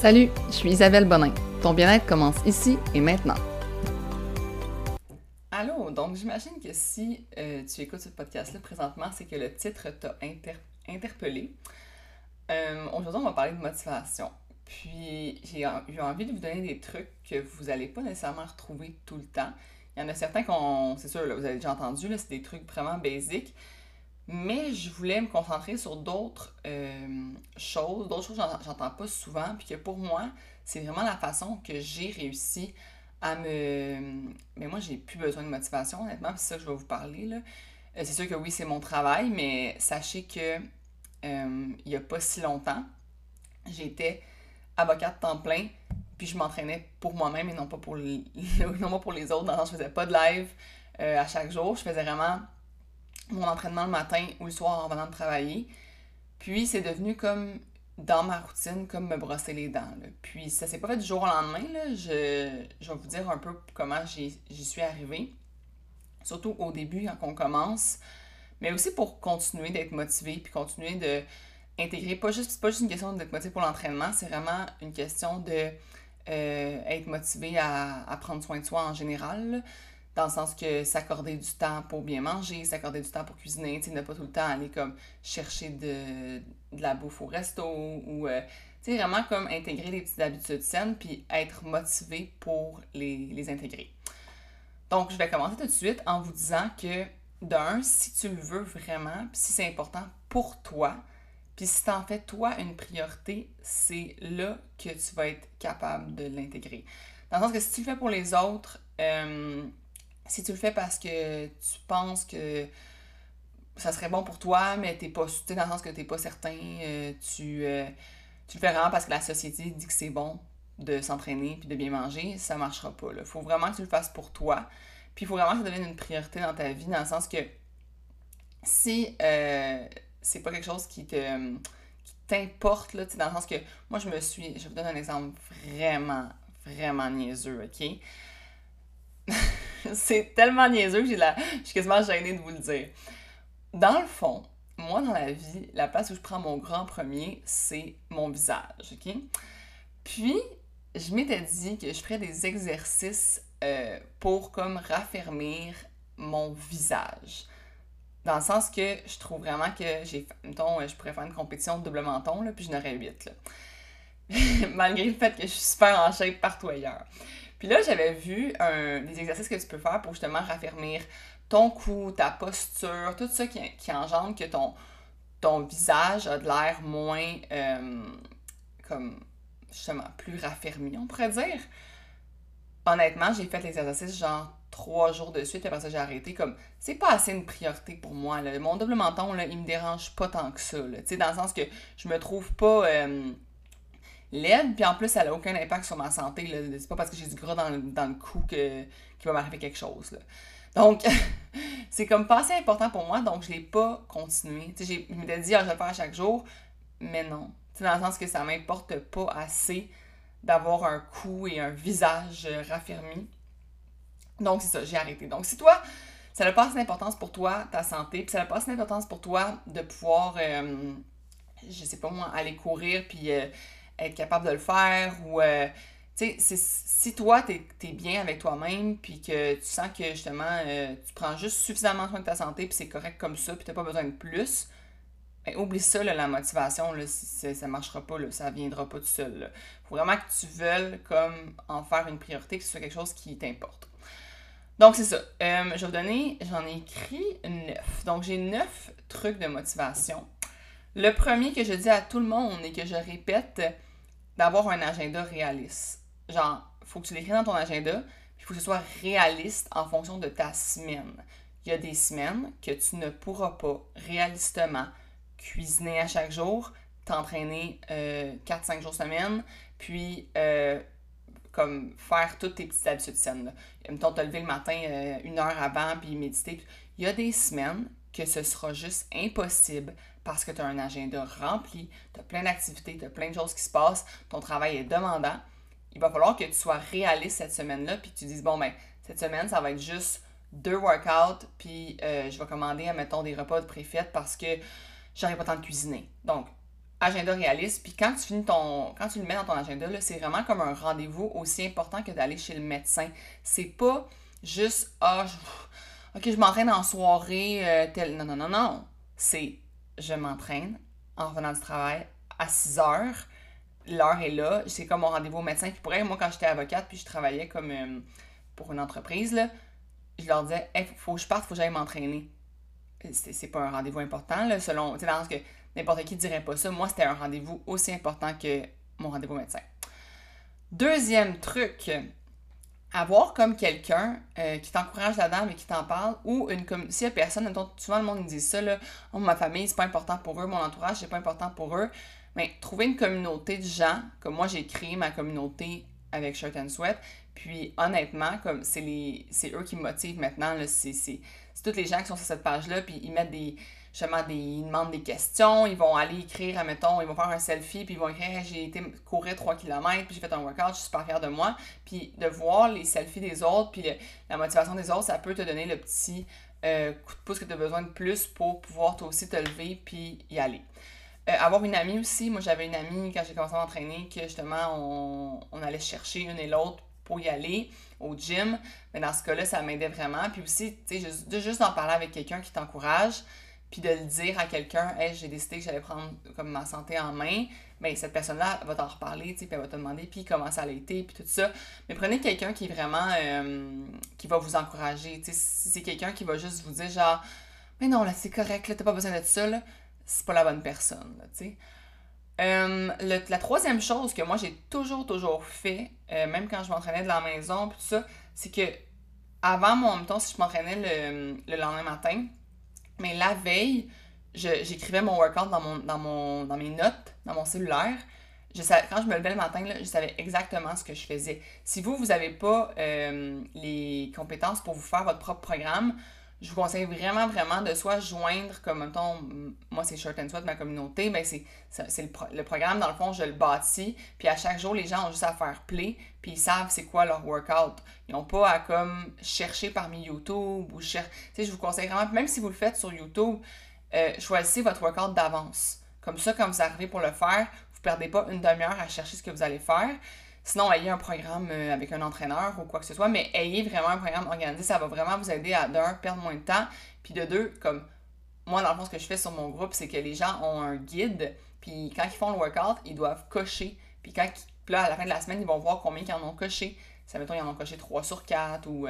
Salut, je suis Isabelle Bonin. Ton bien-être commence ici et maintenant. Allô, donc j'imagine que si euh, tu écoutes ce podcast-là présentement, c'est que le titre t'a interpellé. Euh, aujourd'hui, on va parler de motivation. Puis j'ai envie de vous donner des trucs que vous n'allez pas nécessairement retrouver tout le temps. Il y en a certains qu'on, c'est sûr, vous avez déjà entendu, c'est des trucs vraiment basiques. Mais je voulais me concentrer sur d'autres euh, choses, d'autres choses que j'entends pas souvent, puis que pour moi, c'est vraiment la façon que j'ai réussi à me. Mais moi, j'ai plus besoin de motivation, honnêtement, c'est ça que je vais vous parler. Là. Euh, c'est sûr que oui, c'est mon travail, mais sachez que euh, il y a pas si longtemps, j'étais avocate temps plein, puis je m'entraînais pour moi-même et non pas pour, les, non pas pour les autres. Dans le je faisais pas de live à chaque jour. Je faisais vraiment mon entraînement le matin ou le soir en venant de travailler. Puis c'est devenu comme dans ma routine, comme me brosser les dents. Puis ça s'est pas fait du jour au lendemain. Je, vais vous dire un peu comment j'y suis arrivée. Surtout au début, quand on commence. Mais aussi pour continuer d'être motivé, puis continuer de intégrer. Pas juste, pas juste une question d'être motivé pour l'entraînement, c'est vraiment une question de euh, être motivé à, prendre soin de soi en général dans le sens que s'accorder du temps pour bien manger, s'accorder du temps pour cuisiner, tu ne pas tout le temps aller comme chercher de, la bouffe au resto ou, euh, tu sais, vraiment comme intégrer des petites habitudes saines puis être motivé pour les, intégrer. Donc, je vais commencer tout de suite en vous disant que, d'un, si tu le veux vraiment, puis si c'est important pour toi, puis si t'en fais toi une priorité, c'est là que tu vas être capable de l'intégrer. Dans le sens que si tu le fais pour les autres, euh, si tu le fais parce que tu penses que ça serait bon pour toi, mais t'es pas, dans le sens que t'es pas certain, euh, tu, euh, tu le fais vraiment parce que la société dit que c'est bon de s'entraîner puis de bien manger, ça marchera pas. Il faut vraiment que tu le fasses pour toi. Puis il faut vraiment que ça devienne une priorité dans ta vie, dans le sens que si euh, c'est pas quelque chose qui te qui t'importe, là, dans le sens que moi je me suis. Je vous donne un exemple vraiment, vraiment niaiseux, ok? c'est tellement niaiseux que j'ai la... je suis quasiment gênée de vous le dire. Dans le fond, moi, dans la vie, la place où je prends mon grand premier, c'est mon visage, OK? Puis, je m'étais dit que je ferais des exercices euh, pour comme raffermir mon visage. Dans le sens que je trouve vraiment que j'ai, mettons, je pourrais faire une compétition de double menton, là, puis je n'aurais 8, là. Malgré le fait que je suis super en shape partout ailleurs. Puis là, j'avais vu un, des exercices que tu peux faire pour justement raffermir ton cou, ta posture, tout ça qui, engendre que ton, ton visage a de l'air moins, euh, comme, justement, plus raffermi, on pourrait dire. Honnêtement, j'ai fait les exercices genre trois jours de suite, après ça, j'ai arrêté. Comme, c'est pas assez une priorité pour moi. Là. Mon double menton, là, il me dérange pas tant que ça. Tu sais, dans le sens que je me trouve pas. Euh, laide, puis en plus, ça n'a aucun impact sur ma santé. C'est pas parce que j'ai du gras dans le, dans le cou que, qu'il va m'arriver quelque chose. Là. Donc, c'est comme pas assez important pour moi, donc je l'ai pas continué. je m'étais dit, ah, je vais le faire à chaque jour, mais non. dans le sens que ça m'importe pas assez d'avoir un cou et un visage raffermi. Donc, c'est ça, j'ai arrêté. Donc, si toi, ça n'a pas assez d'importance pour toi, ta santé, puis ça n'a pas assez d'importance pour toi de pouvoir, euh, je sais pas moi, aller courir, puis euh, être capable de le faire ou euh, tu sais si toi tu es, bien avec toi-même puis que tu sens que justement euh, tu prends juste suffisamment soin de ta santé puis c'est correct comme ça puis t'as pas besoin de plus ben, oublie ça la motivation là si ça marchera pas là, ça viendra pas tout seul là. faut vraiment que tu veuilles comme en faire une priorité que ce soit quelque chose qui t'importe. Donc c'est ça. Euh, je vais vous donner j'en ai écrit neuf. Donc j'ai neuf trucs de motivation. Le premier que je dis à tout le monde et que je répète d'avoir un agenda réaliste. Genre, faut que tu l'écris dans ton agenda, puis il faut que ce soit réaliste en fonction de ta semaine. Il y a des semaines que tu ne pourras pas réalistement cuisiner à chaque jour, t'entraîner 4-5 euh, jours semaine, puis euh, comme faire toutes tes petites habitudes saines. Mettons, te lever le matin euh, une heure avant, puis méditer. Il y a des semaines que ce sera juste impossible parce que tu as un agenda rempli, tu as plein d'activités, tu as plein de choses qui se passent, ton travail est demandant. Il va falloir que tu sois réaliste cette semaine-là, puis que tu dises, bon, ben, cette semaine, ça va être juste deux workouts, puis euh, je vais commander, mettons, des repas de préfète parce que j'aurais pas le temps de cuisiner. Donc, agenda réaliste. Puis quand tu finis ton. Quand tu le mets dans ton agenda, c'est vraiment comme un rendez-vous aussi important que d'aller chez le médecin. C'est pas juste Ah, ok, je m'entraîne en soirée, euh, tel. Non, non, non, non. C'est je m'entraîne en revenant du travail à 6 heures. L'heure est là. C'est comme mon rendez-vous au médecin. Puis pour elle, moi, quand j'étais avocate, puis je travaillais comme euh, pour une entreprise, je leur disais, il faut que je parte, faut que j'aille m'entraîner. C'est pas un rendez-vous important, là, selon. Tu sais, dans que n'importe qui dirait pas ça. Moi, c'était un rendez-vous aussi important que mon rendez-vous médecin. Deuxième truc, avoir comme quelqu'un euh, qui t'encourage là-dedans mais qui t'en parle ou une comme s'il y a personne dont souvent le monde dit ça là oh, ma famille c'est pas important pour eux mon entourage c'est pas important pour eux mais trouver une communauté de gens comme moi j'ai créé ma communauté avec Shirt and Sweat puis honnêtement comme c'est c'est eux qui me motivent maintenant c'est c'est toutes les gens qui sont sur cette page là puis ils mettent des justement des, ils demandent des questions, ils vont aller écrire, admettons, ils vont faire un selfie, puis ils vont écrire j'ai été courir 3 km, puis j'ai fait un workout, je suis super fière de moi. Puis de voir les selfies des autres, puis la motivation des autres, ça peut te donner le petit euh, coup de pouce que tu as besoin de plus pour pouvoir toi aussi te lever, puis y aller. Euh, avoir une amie aussi, moi j'avais une amie quand j'ai commencé à m'entraîner que justement on, on allait chercher une et l'autre pour y aller au gym. Mais dans ce cas-là, ça m'aidait vraiment. Puis aussi, tu sais, juste, juste d'en parler avec quelqu'un qui t'encourage, puis de le dire à quelqu'un, hey, j'ai décidé que j'allais prendre comme ma santé en main, mais ben, cette personne-là va t'en reparler, tu sais, puis elle va te demander, puis comment ça a été, puis tout ça. Mais prenez quelqu'un qui est vraiment, euh, qui va vous encourager, tu sais, si c'est quelqu'un qui va juste vous dire, genre, mais non, là, c'est correct, là, t'as pas besoin d'être ça, c'est pas la bonne personne, tu sais. Euh, la troisième chose que moi j'ai toujours, toujours fait, euh, même quand je m'entraînais de la maison, puis tout ça, c'est que avant mon temps, si je m'entraînais le, le lendemain matin, mais la veille, j'écrivais mon workout dans, mon, dans, mes notes, dans mon cellulaire. Je savais, quand je me levais le matin, je savais exactement ce que je faisais. Si vous, vous n'avez pas euh, les compétences pour vous faire votre propre programme, je vous conseille vraiment, vraiment de soit joindre, comme mettons, moi c'est Short and Sweat, ma communauté, ben c'est, le, le, programme, dans le fond, je le bâtis, puis à chaque jour, les gens ont juste à faire play, puis ils savent c'est quoi leur workout. Ils n'ont pas à comme chercher parmi YouTube ou chercher. Tu sais, je vous conseille vraiment, même si vous le faites sur YouTube, euh, choisissez votre workout d'avance. Comme ça, quand vous arrivez pour le faire, vous ne perdez pas une demi-heure à chercher ce que vous allez faire. Sinon, ayez un programme euh, avec un entraîneur ou quoi que ce soit, mais ayez vraiment un programme organisé. Ça va vraiment vous aider à, d'un, perdre moins de temps, puis de deux, comme moi, dans le fond, ce que je fais sur mon groupe, c'est que les gens ont un guide, puis quand ils font le workout, ils doivent cocher. Puis quand là, à la fin de la semaine, ils vont voir combien ils en ont coché. Ça, mettons, ils en ont coché 3 sur 4 ou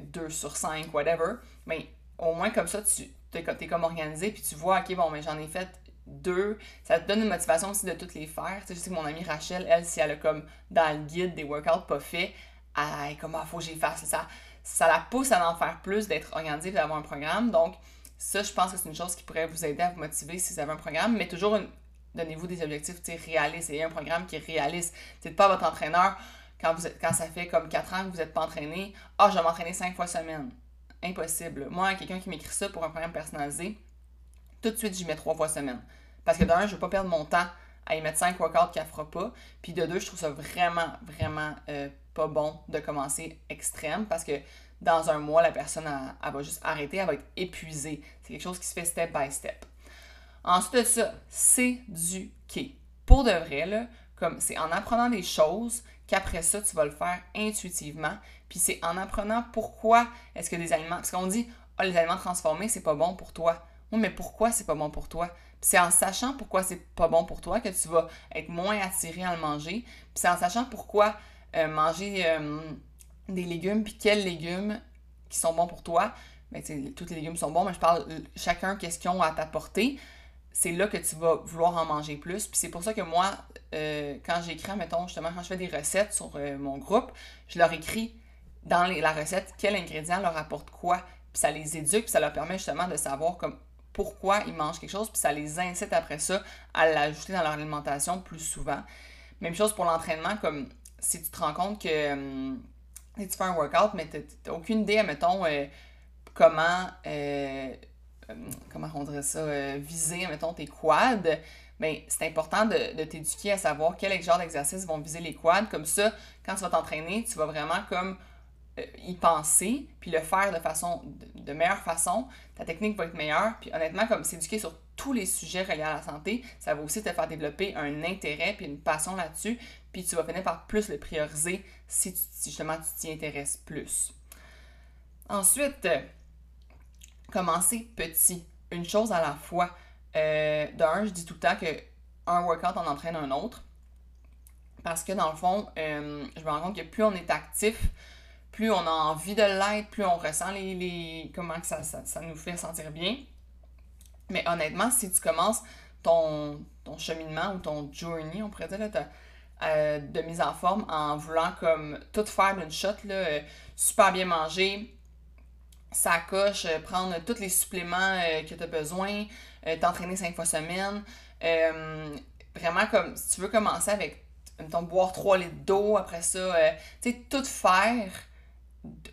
2 euh, sur 5, whatever. Mais au moins, comme ça, tu es, comme organisé, puis tu vois, OK, bon, mais j'en ai fait deux, ça te donne une motivation aussi de toutes les faire. Je sais que mon amie Rachel, elle, si elle a comme dans le guide des workouts pas faits, elle comme, ah, faut que j'y. Ça, ça la pousse à en faire plus, d'être organisée d'avoir un programme. Donc, ça, je pense que c'est une chose qui pourrait vous aider à vous motiver si vous avez un programme, mais toujours donnez-vous des objectifs réalistes. Ayez un programme qui est réaliste. N'êtes pas votre entraîneur quand, vous êtes, quand ça fait comme 4 ans que vous n'êtes pas entraîné. Ah, je vais m'entraîner 5 fois semaine. Impossible. Moi, quelqu'un qui m'écrit ça pour un programme personnalisé, tout de suite, j'y mets 3 fois semaine. Parce que d'un, je veux pas perdre mon temps à y mettre 5 workouts qu'elle fera pas. Puis de deux, je trouve ça vraiment, vraiment euh, pas bon de commencer extrême parce que dans un mois, la personne, elle, va juste arrêter, elle va être épuisée. C'est quelque chose qui se fait step by step. Ensuite de ça, c'est du quai. Pour de vrai, là, comme c'est en apprenant des choses qu'après ça, tu vas le faire intuitivement. Puis c'est en apprenant pourquoi est-ce que des aliments. Parce qu'on dit, ah, les aliments transformés, c'est pas bon pour toi. Oui, mais pourquoi c'est pas bon pour toi? c'est en sachant pourquoi c'est pas bon pour toi que tu vas être moins attiré à le manger. C'est en sachant pourquoi euh, manger euh, des légumes, puis quels légumes qui sont bons pour toi. Ben, tous les légumes sont bons, mais je parle chacun question à t'apporter. C'est là que tu vas vouloir en manger plus. Puis c'est pour ça que moi, euh, quand j'écris, mettons, justement, quand je fais des recettes sur mon groupe, je leur écris dans la recette quel ingrédient leur apporte quoi. Puis ça les éduque, puis ça leur permet justement de savoir comme pourquoi ils mangent quelque chose, puis ça les incite après ça à l'ajouter dans leur alimentation plus souvent. Même chose pour l'entraînement, comme si tu te rends compte que hum, tu fais un workout, mais tu n'as aucune idée, mettons, euh, comment, euh, hum, comment on dirait ça, euh, viser, mettons, tes quads, bien, c'est important de, t'éduquer à savoir quel genre d'exercices vont viser les quads. Comme ça, quand tu vas t'entraîner, tu vas vraiment comme y penser, puis le faire de façon de, meilleure façon, ta technique va être meilleure. Puis honnêtement, comme s'éduquer sur tous les sujets reliés à la santé, ça va aussi te faire développer un intérêt puis une passion là-dessus, puis tu vas finir par plus le prioriser si, justement tu t'y intéresses plus. Ensuite, commencer petit, une chose à la fois. Euh, D'un, je dis tout le temps que un workout en entraîne un autre. Parce que dans le fond, euh, je me rends compte que plus on est actif, plus on a envie de l'être, plus on ressent les, les comment que ça, ça, nous fait sentir bien. Mais honnêtement, si tu commences ton, ton cheminement ou ton journey, on pourrait dire, là, euh, de mise en forme en voulant comme tout faire d'une shot, là, euh, super bien manger, ça coche, euh, prendre tous les suppléments que tu as besoin, t'entraîner cinq fois semaine. vraiment comme si tu veux commencer avec ton boire 3 litres d'eau, après ça, tu sais, tout faire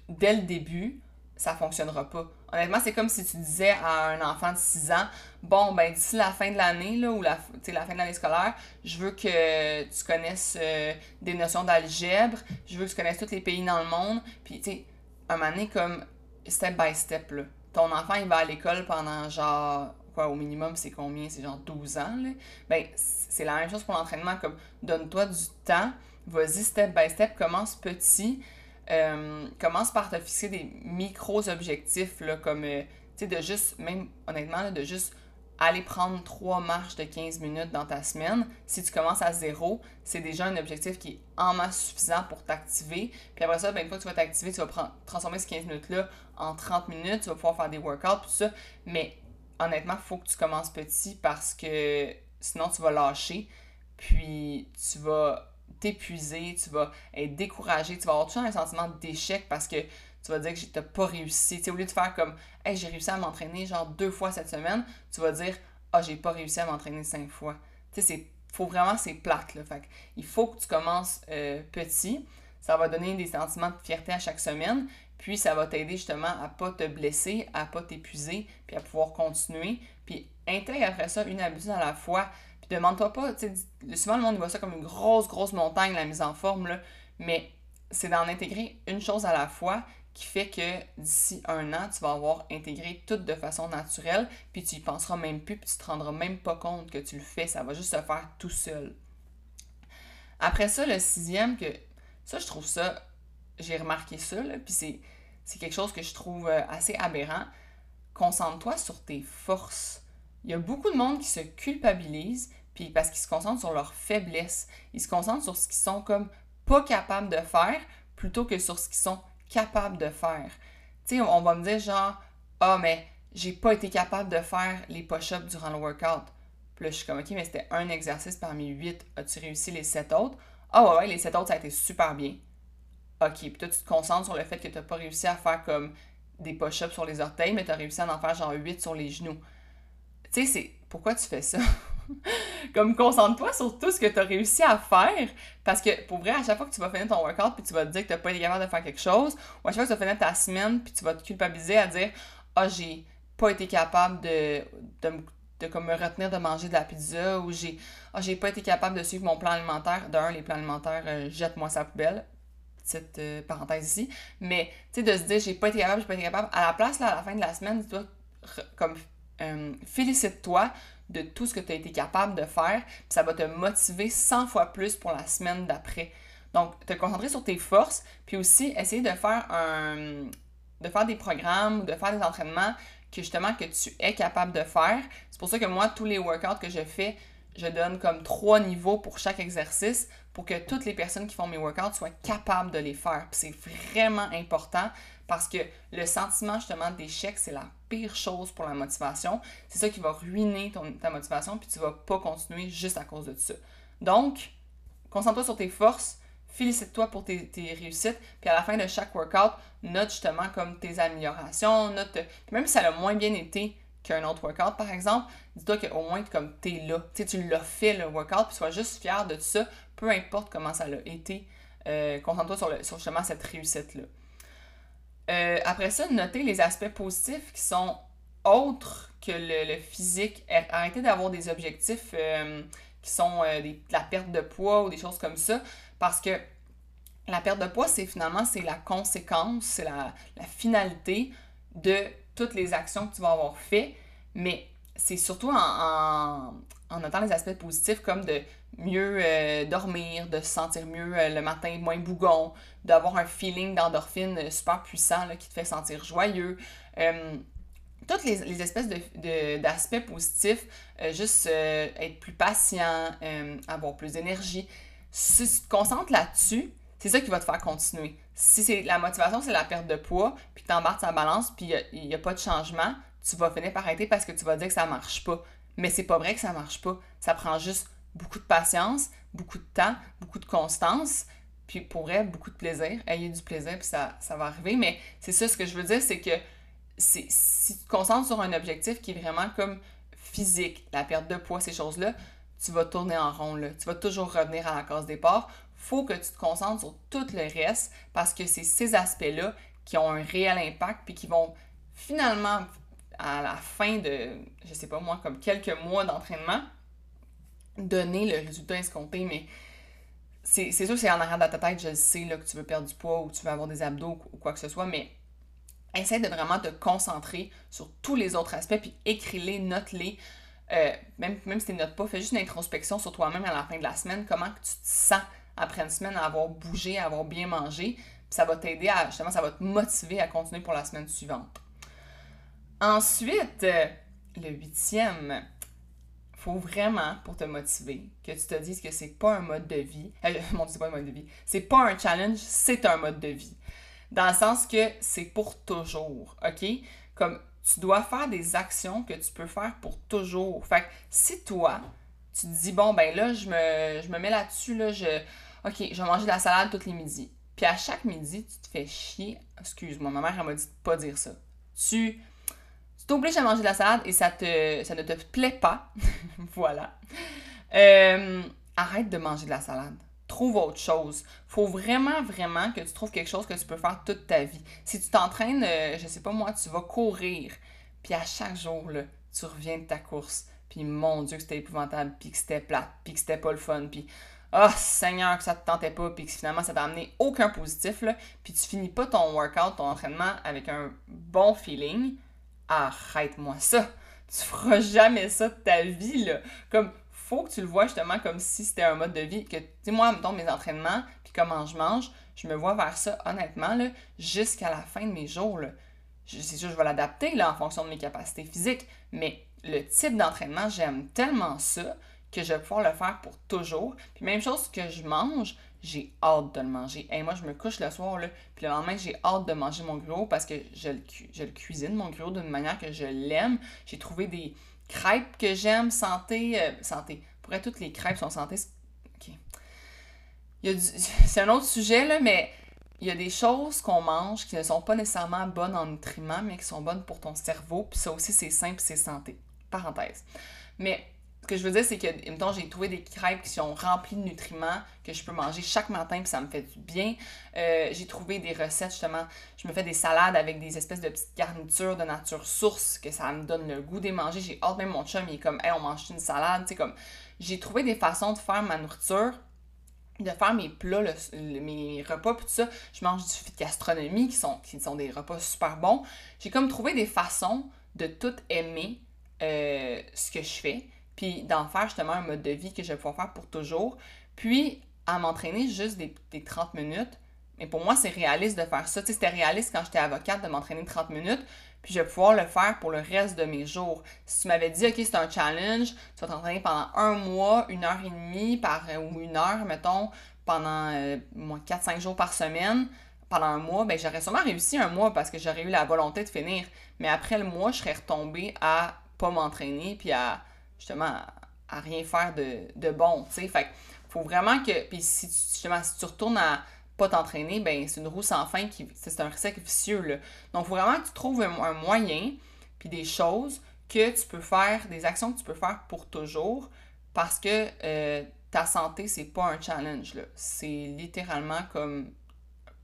dès le début, ça fonctionnera pas. Honnêtement, c'est comme si tu disais à un enfant de 6 ans, bon, ben d'ici la fin de l'année, là, ou la, la fin de l'année scolaire, je veux que tu connaisses euh, des notions d'algèbre, je veux que tu connaisses tous les pays dans le monde, puis tu sais, un moment donné, comme step by step, là. Ton enfant, il va à l'école pendant genre, quoi, au minimum, c'est combien? C'est genre 12 ans, là. Ben, c'est la même chose pour l'entraînement, comme donne-toi du temps, vas-y step by step, commence petit, euh, commence par te fixer des micros-objectifs, là, comme, euh, tu sais, de juste, même honnêtement, de juste aller prendre trois marches de 15 minutes dans ta semaine. Si tu commences à zéro, c'est déjà un objectif qui est en masse suffisant pour t'activer. Puis après ça, ben, une fois que tu vas t'activer, tu vas transformer ces 15 minutes-là en 30 minutes, tu vas pouvoir faire des workouts, tout ça. Mais honnêtement, il faut que tu commences petit parce que sinon tu vas lâcher. Puis tu vas t'épuiser, tu vas être découragé, tu vas avoir toujours un sentiment d'échec parce que tu vas dire que t'as pas réussi. au lieu de faire comme Hey, j'ai réussi à m'entraîner genre deux fois cette semaine, tu vas dire Ah, j'ai pas réussi à m'entraîner cinq fois. Tu sais, faut vraiment c'est plate là. Fait il faut que tu commences euh, petit. Ça va donner des sentiments de fierté à chaque semaine. Puis ça va t'aider justement à pas te blesser, à pas t'épuiser, puis à pouvoir continuer. Puis intègre après ça une habitude à la fois demande-toi pas, tu sais, souvent le monde voit ça comme une grosse, grosse montagne, la mise en forme, là, mais c'est d'en intégrer une chose à la fois qui fait que d'ici un an, tu vas avoir intégré tout de façon naturelle, puis tu y penseras même plus, puis tu te rendras même pas compte que tu le fais, ça va juste se faire tout seul. Après ça, le sixième, que ça, je trouve ça, j'ai remarqué ça, là, puis c'est, c'est quelque chose que je trouve euh, assez aberrant. Concentre-toi sur tes forces. Il y a beaucoup de monde qui se culpabilise puis parce qu'ils se concentrent sur leurs faiblesses. Ils se concentrent sur ce qu'ils sont comme pas capables de faire plutôt que sur ce qu'ils sont capables de faire. Tu sais, on va me dire genre, ah, mais j'ai pas été capable de faire les push-ups durant le workout. Puis là, je suis comme, ok, mais c'était un exercice parmi huit. As-tu réussi les sept autres? Ah, ouais, ouais, les sept autres, ça a été super bien. Ok, puis toi, tu te concentres sur le fait que tu pas réussi à faire comme des push-ups sur les orteils, mais tu as réussi à en faire genre huit sur les genoux. Tu sais, c'est pourquoi tu fais ça? comme concentre-toi sur tout ce que tu as réussi à faire. Parce que pour vrai, à chaque fois que tu vas finir ton workout puis tu vas te dire que tu n'as pas été capable de faire quelque chose, ou à chaque fois que tu vas finir ta semaine puis tu vas te culpabiliser à dire Ah, j'ai pas été capable de, de, comme me retenir de manger de la pizza ou j'ai ah, j'ai pas été capable de suivre mon plan alimentaire. D'un, les plans alimentaires, euh, jette-moi sa poubelle. Petite euh, parenthèse ici. Mais tu sais, de se dire j'ai pas été capable, j'ai pas été capable. À la place, là, à la fin de la semaine, dois comme euh, félicite-toi de tout ce que tu as été capable de faire, puis ça va te motiver 100 fois plus pour la semaine d'après. Donc, te concentrer sur tes forces, puis aussi essayer de faire un de faire des programmes de faire des entraînements que justement que tu es capable de faire. C'est pour ça que moi, tous les workouts que je fais, je donne comme trois niveaux pour chaque exercice pour que toutes les personnes qui font mes workouts soient capables de les faire. c'est vraiment important parce que le sentiment justement d'échec, c'est la pire chose pour la motivation. C'est ça qui va ruiner ton, ta motivation, puis tu vas pas continuer juste à cause de ça. Donc, concentre-toi sur tes forces, félicite-toi pour tes, réussites, puis à la fin de chaque workout, note justement comme tes améliorations, note, même si ça a moins bien été qu'un autre workout par exemple, dis-toi qu'au moins comme t'es là, tu tu l'as fait le workout, puis sois juste fier de ça, peu importe comment ça l'a été, euh, concentre-toi sur, sur justement cette réussite-là. Euh, après ça, notez les aspects positifs qui sont autres que le, physique. Arrêtez d'avoir des objectifs euh, qui sont euh, la perte de poids ou des choses comme ça, parce que la perte de poids, c'est finalement c'est la conséquence, c'est la, finalité de toutes les actions que tu vas avoir fait, mais c'est surtout en, en, notant les aspects positifs comme de mieux euh, dormir, de se sentir mieux euh, le matin, moins bougon, d'avoir un feeling d'endorphine euh, super puissant là, qui te fait sentir joyeux. toutes les, espèces d'aspects de, positifs, juste être plus patient, avoir plus d'énergie. Si tu te concentres là-dessus, c'est ça qui va te faire continuer. Si c'est la motivation, c'est la perte de poids, puis tu embarques sa balance, puis il n'y a, a, pas de changement, tu vas finir par arrêter parce que tu vas dire que ça marche pas. Mais c'est pas vrai que ça marche pas. Ça prend juste beaucoup de patience, beaucoup de temps, beaucoup de constance, puis pour vrai, beaucoup de plaisir. Ayez du plaisir, puis ça, ça va arriver. Mais c'est ça, ce que je veux dire, c'est que si tu te concentres sur un objectif qui est vraiment comme physique, la perte de poids, ces choses-là, tu vas tourner en rond, là. Tu vas toujours revenir à la case départ. Faut que tu te concentres sur tout le reste parce que c'est ces aspects-là qui ont un réel impact puis qui vont finalement à la fin de, je sais pas moi, comme quelques mois d'entraînement, donner le résultat escompté, mais c'est sûr c'est en arrière de ta tête, je sais là, que tu veux perdre du poids ou tu veux avoir des abdos ou quoi que ce soit, mais essaie de vraiment te concentrer sur tous les autres aspects, puis écris-les, note-les. Euh, même, même si tu notes pas, fais juste une introspection sur toi-même à la fin de la semaine, comment tu te sens après une semaine à avoir bougé, à avoir bien mangé, puis ça va t'aider à, justement, ça va te motiver à continuer pour la semaine suivante. Ensuite, euh, le huitième, faut vraiment, pour te motiver, que tu te dises que c'est pas un mode de vie. Euh, mon Dieu, c'est pas un mode de vie. C'est pas un challenge, c'est un mode de vie. Dans le sens que c'est pour toujours, OK? Comme tu dois faire des actions que tu peux faire pour toujours. Fait que si toi, tu te dis, bon, ben là, je me, je me mets là-dessus, là, je. OK, je vais manger de la salade tous les midis. Puis à chaque midi, tu te fais chier. Excuse-moi, ma mère, elle m'a dit de pas dire ça. Tu t'obliges à manger de la salade et ça, te, ça ne te plaît pas, voilà, euh, arrête de manger de la salade. Trouve autre chose. Faut vraiment, vraiment que tu trouves quelque chose que tu peux faire toute ta vie. Si tu t'entraînes, euh, je sais pas moi, tu vas courir, puis à chaque jour, là, tu reviens de ta course, puis mon Dieu que c'était épouvantable, puis que c'était plat, puis que c'était pas le fun, puis oh Seigneur que ça te tentait pas, puis que finalement ça t'a amené aucun positif, puis tu finis pas ton workout, ton entraînement avec un bon feeling, arrête-moi ça. Tu feras jamais ça de ta vie, là. Comme, faut que tu le vois justement comme si c'était un mode de vie. Que, tu sais, moi, mettons mes entraînements, puis comment je mange, je me vois vers ça, honnêtement, là, jusqu'à la fin de mes jours, là. C'est sûr, je vais l'adapter, là, en fonction de mes capacités physiques, mais le type d'entraînement, j'aime tellement ça que je vais pouvoir le faire pour toujours. Puis même chose que je mange, j'ai hâte de le manger. Et moi, je me couche le soir, là, puis le lendemain, j'ai hâte de manger mon gruau parce que je le, cuisine, mon gruau, d'une manière que je l'aime. J'ai trouvé des crêpes que j'aime, santé, euh, santé. Pour toutes les crêpes sont santé. OK. C'est un autre sujet, là, mais il y a des choses qu'on mange qui ne sont pas nécessairement bonnes en nutriments, mais qui sont bonnes pour ton cerveau. Puis ça aussi, c'est simple, c'est santé. Parenthèse. Mais que je veux dire, c'est que, mettons, j'ai trouvé des crêpes qui sont remplies de nutriments que je peux manger chaque matin, puis ça me fait du bien. Euh, j'ai trouvé des recettes, justement. Je me fais des salades avec des espèces de petites garnitures de nature source, que ça me donne le goût des manger. J'ai hâte, même mon chum, il est comme, hey, on mange une salade, tu sais, comme. J'ai trouvé des façons de faire ma nourriture de faire mes plats, mes repas, puis tout ça. Je mange du fit gastronomie, qui sont, qui sont des repas super bons. J'ai comme trouvé des façons de tout aimer euh, ce que je fais puis d'en faire justement un mode de vie que je vais pouvoir faire pour toujours, puis à m'entraîner juste des, 30 minutes. Mais pour moi, c'est réaliste de faire ça. Tu sais, c'était réaliste quand j'étais avocate de m'entraîner 30 minutes, puis je vais pouvoir le faire pour le reste de mes jours. Si tu m'avais dit, OK, c'est un challenge, tu vas t'entraîner pendant un mois, une heure et demie par, ou une heure, mettons, pendant euh, 4-5 jours par semaine, pendant un mois, ben j'aurais sûrement réussi un mois parce que j'aurais eu la volonté de finir. Mais après le mois, je serais retombée à pas m'entraîner, puis à justement à, rien faire de, bon, tu sais. Fait faut vraiment que. Puis si tu, justement, si tu retournes à pas t'entraîner, ben c'est une roue sans fin qui. C'est un cercle vicieux, là. Donc, faut vraiment que tu trouves un, moyen, puis des choses que tu peux faire, des actions que tu peux faire pour toujours, parce que euh, ta santé, c'est pas un challenge, là. C'est littéralement comme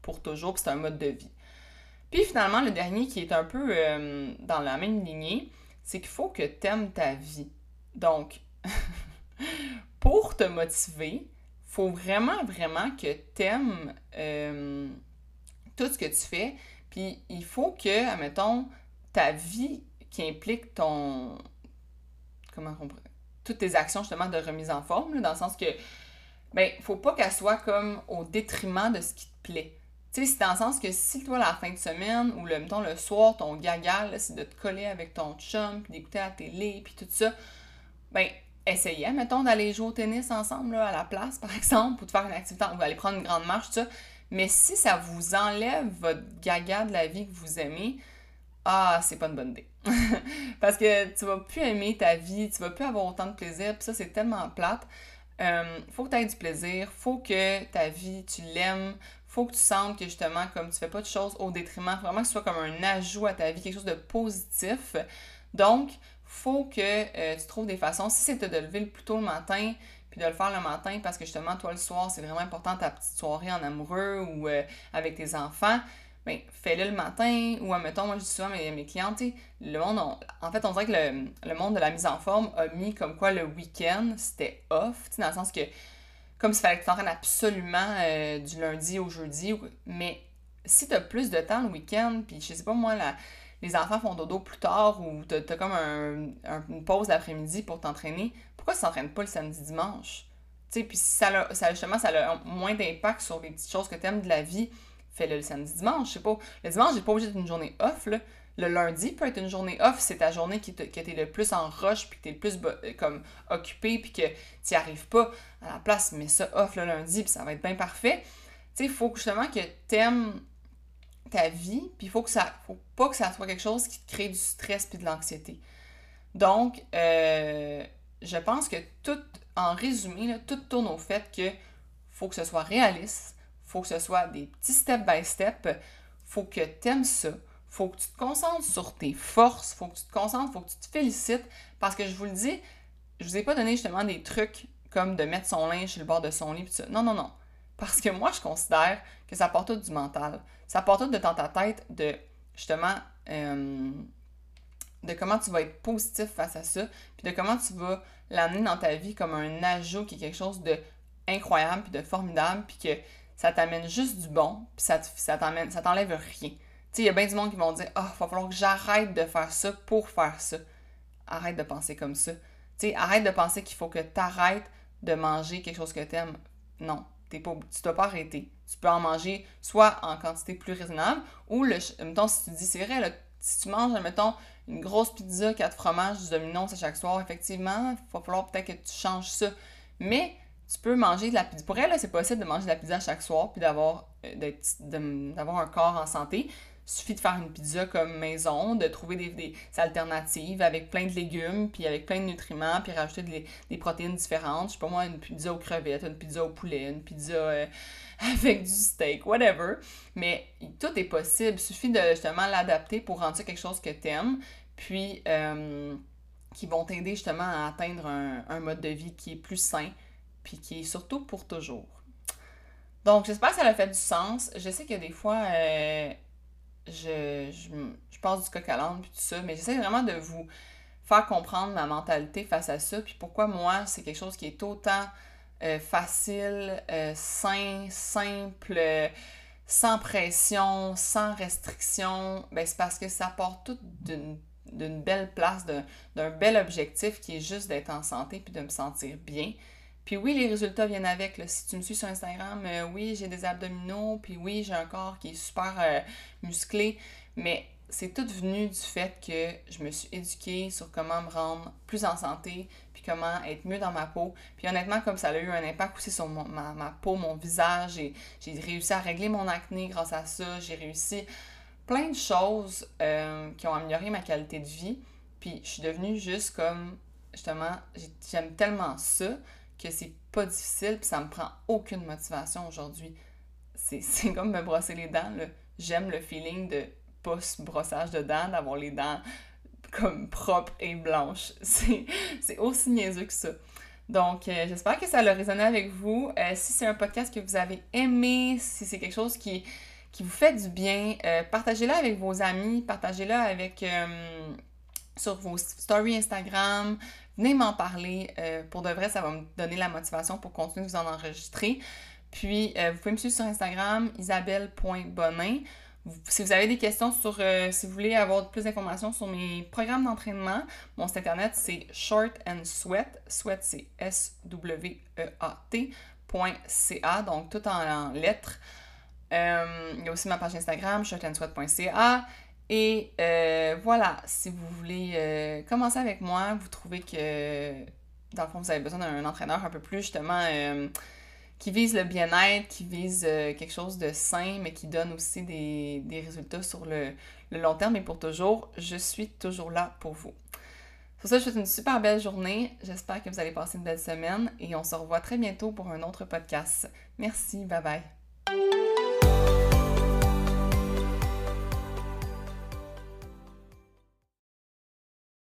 pour toujours, puis c'est un mode de vie. Puis finalement, le dernier qui est un peu euh, dans la même lignée, c'est qu'il faut que tu aimes ta vie. Donc, pour te motiver, faut vraiment, vraiment que tu aimes euh, tout ce que tu fais. Puis il faut que, admettons, ta vie qui implique ton, comment on toutes tes actions justement de remise en forme, dans le sens que, ben, faut pas qu'elle soit comme au détriment de ce qui te plaît. Tu sais, c'est dans le sens que si toi, la fin de semaine ou le, mettons, le soir, ton gaga, c'est de te coller avec ton chum, puis d'écouter la télé, puis tout ça, ben, essayez, mettons, d'aller jouer au tennis ensemble, à la place, par exemple, ou de faire une activité, ou aller prendre une grande marche, tout ça. Mais si ça vous enlève votre gaga de la vie que vous aimez, ah, c'est pas une bonne idée. Parce que tu vas plus aimer ta vie, tu vas plus avoir autant de plaisir, puis ça, c'est tellement plate. Euh, faut que tu aies du plaisir, faut que ta vie, tu l'aimes, faut que tu sentes que justement, comme tu fais pas de choses au détriment, vraiment que ce soit comme un ajout à ta vie, quelque chose de positif. Donc, faut que euh, tu trouves des façons. Si c'est de lever plus tôt le matin, puis de le faire le matin parce que justement, toi, le soir, c'est vraiment important ta petite soirée en amoureux ou euh, avec tes enfants, ben, fais-le le matin, ou admettons, moi je dis souvent à mes, mes clientes, le monde, en fait, on dirait que le, le, monde de la mise en forme a mis comme quoi le week-end, c'était off, dans le sens que, comme s'il fallait que tu t'entraînes absolument euh, du lundi au jeudi, mais si tu as plus de temps le week-end, puis je sais pas moi, la, les enfants font dodo plus tard, ou tu as, comme un, une pause l'après-midi pour t'entraîner, pourquoi tu t'entraînes pas le samedi-dimanche? Puis si ça, ça, justement, ça a moins d'impact sur les petites choses que tu aimes de la vie, fais-le le samedi dimanche, je sais pas. Le dimanche, j'ai pas obligé d'être une journée off. Le lundi peut être une journée off, c'est ta journée qui, était le plus en rush, puis que t'es le plus euh, comme occupé, puis que t'y arrives pas à la place, mais ça off le lundi, puis ça va être bien parfait. Tu sais, il faut justement que t'aimes ta vie, puis il faut que ça, faut pas que ça soit quelque chose qui te crée du stress puis de l'anxiété. Donc, euh, je pense que tout, en résumé, là, tout tourne au fait que faut que ce soit réaliste, faut que ce soit des petits step by step. Faut que tu aimes ça. Faut que tu te concentres sur tes forces. Faut que tu te concentres, faut que tu te félicites. Parce que je vous le dis, je vous ai pas donné justement des trucs comme de mettre son linge sur le bord de son lit. Pis ça. Non, non, non. Parce que moi, je considère que ça porte tout du mental. Ça porte tout de dans ta tête de justement euh, de comment tu vas être positif face à ça, puis de comment tu vas l'amener dans ta vie comme un ajout qui est quelque chose de incroyable puis de formidable, puis que ça t'amène juste du bon, puis ça, t'amène, ça t'enlève rien. Tu sais, il y a bien du monde qui vont dire Ah, oh, il va falloir que j'arrête de faire ça pour faire ça. Arrête de penser comme ça. Tu sais, arrête de penser qu'il faut que tu arrêtes de manger quelque chose que tu aimes. Non, t'es pas, tu dois pas arrêter. Tu peux en manger soit en quantité plus raisonnable, ou, le, mettons, si tu dis, c'est vrai, si tu manges, mettons, une grosse pizza, quatre fromages, du dominos à chaque soir, effectivement, il va falloir peut-être que tu changes ça. Mais tu peux manger de la pizza. Pour elle, c'est possible de manger de la pizza chaque soir puis d'avoir euh, d'avoir un corps en santé. Suffit de faire une pizza comme maison, de trouver des, alternatives avec plein de légumes, puis avec plein de nutriments, puis rajouter des, protéines différentes. Je sais pas moi, une pizza aux crevettes, une pizza au poulet, une pizza euh, avec du steak, whatever. Mais tout est possible. Il suffit de justement l'adapter pour rendre ça quelque chose que tu aimes. Puis, euh, qui vont t'aider justement à atteindre un, un mode de vie qui est plus sain, puis qui est surtout pour toujours. Donc, j'espère que ça a fait du sens. Je sais que des fois, euh, je, je, passe du coq à l'âne, puis tout ça, mais j'essaie vraiment de vous faire comprendre ma mentalité face à ça, puis pourquoi moi, c'est quelque chose qui est autant euh, facile, euh, sain, simple, sans pression, sans restriction. Ben, c'est parce que ça part tout d'une belle place, d'un bel objectif qui est juste d'être en santé puis de me sentir bien. Puis oui, les résultats viennent avec. Si tu me suis sur Instagram, euh, oui, j'ai des abdominaux, puis oui, j'ai un corps qui est super euh, musclé, mais c'est tout venu du fait que je me suis éduquée sur comment me rendre plus en santé, puis comment être mieux dans ma peau. Puis honnêtement, comme ça a eu un impact aussi sur ma, peau, mon visage, j'ai réussi à régler mon acné grâce à ça, j'ai réussi plein de choses euh, qui ont amélioré ma qualité de vie. Puis je suis devenue juste comme, justement, j'aime tellement ça que c'est pas difficile, puis ça me prend aucune motivation aujourd'hui. C'est comme me brosser les dents, J'aime le feeling de post-brossage de dents, d'avoir les dents comme propres et blanches. C'est aussi niaiseux que ça. Donc, euh, j'espère que ça a résonné avec vous. Euh, si c'est un podcast que vous avez aimé, si c'est quelque chose qui, qui vous fait du bien, euh, partagez-le avec vos amis, partagez-le avec sur vos stories Instagram, venez m'en parler. Euh, pour de vrai, ça va me donner la motivation pour continuer de vous en enregistrer. Puis, euh, vous pouvez me suivre sur Instagram, isabelle.bonin. si vous avez des questions sur, euh, si vous voulez avoir plus d'informations sur mes programmes d'entraînement, mon site internet c'est Short and Sweat, sweat c'est S-W-E-A-T.ca, donc tout en, lettres. Euh, il y a aussi ma page Instagram, shortandsweat.ca. Et euh, voilà, si vous voulez commencer avec moi, vous trouvez que dans le fond vous avez besoin d'un entraîneur un peu plus justement qui vise le bien-être, qui vise euh, quelque chose de sain, mais qui donne aussi des, résultats sur le, le, long terme et pour toujours, je suis toujours là pour vous. Pour ça, je vous souhaite une super belle journée. J'espère que vous allez passer une belle semaine et on se revoit très bientôt pour un autre podcast. Merci, bye bye.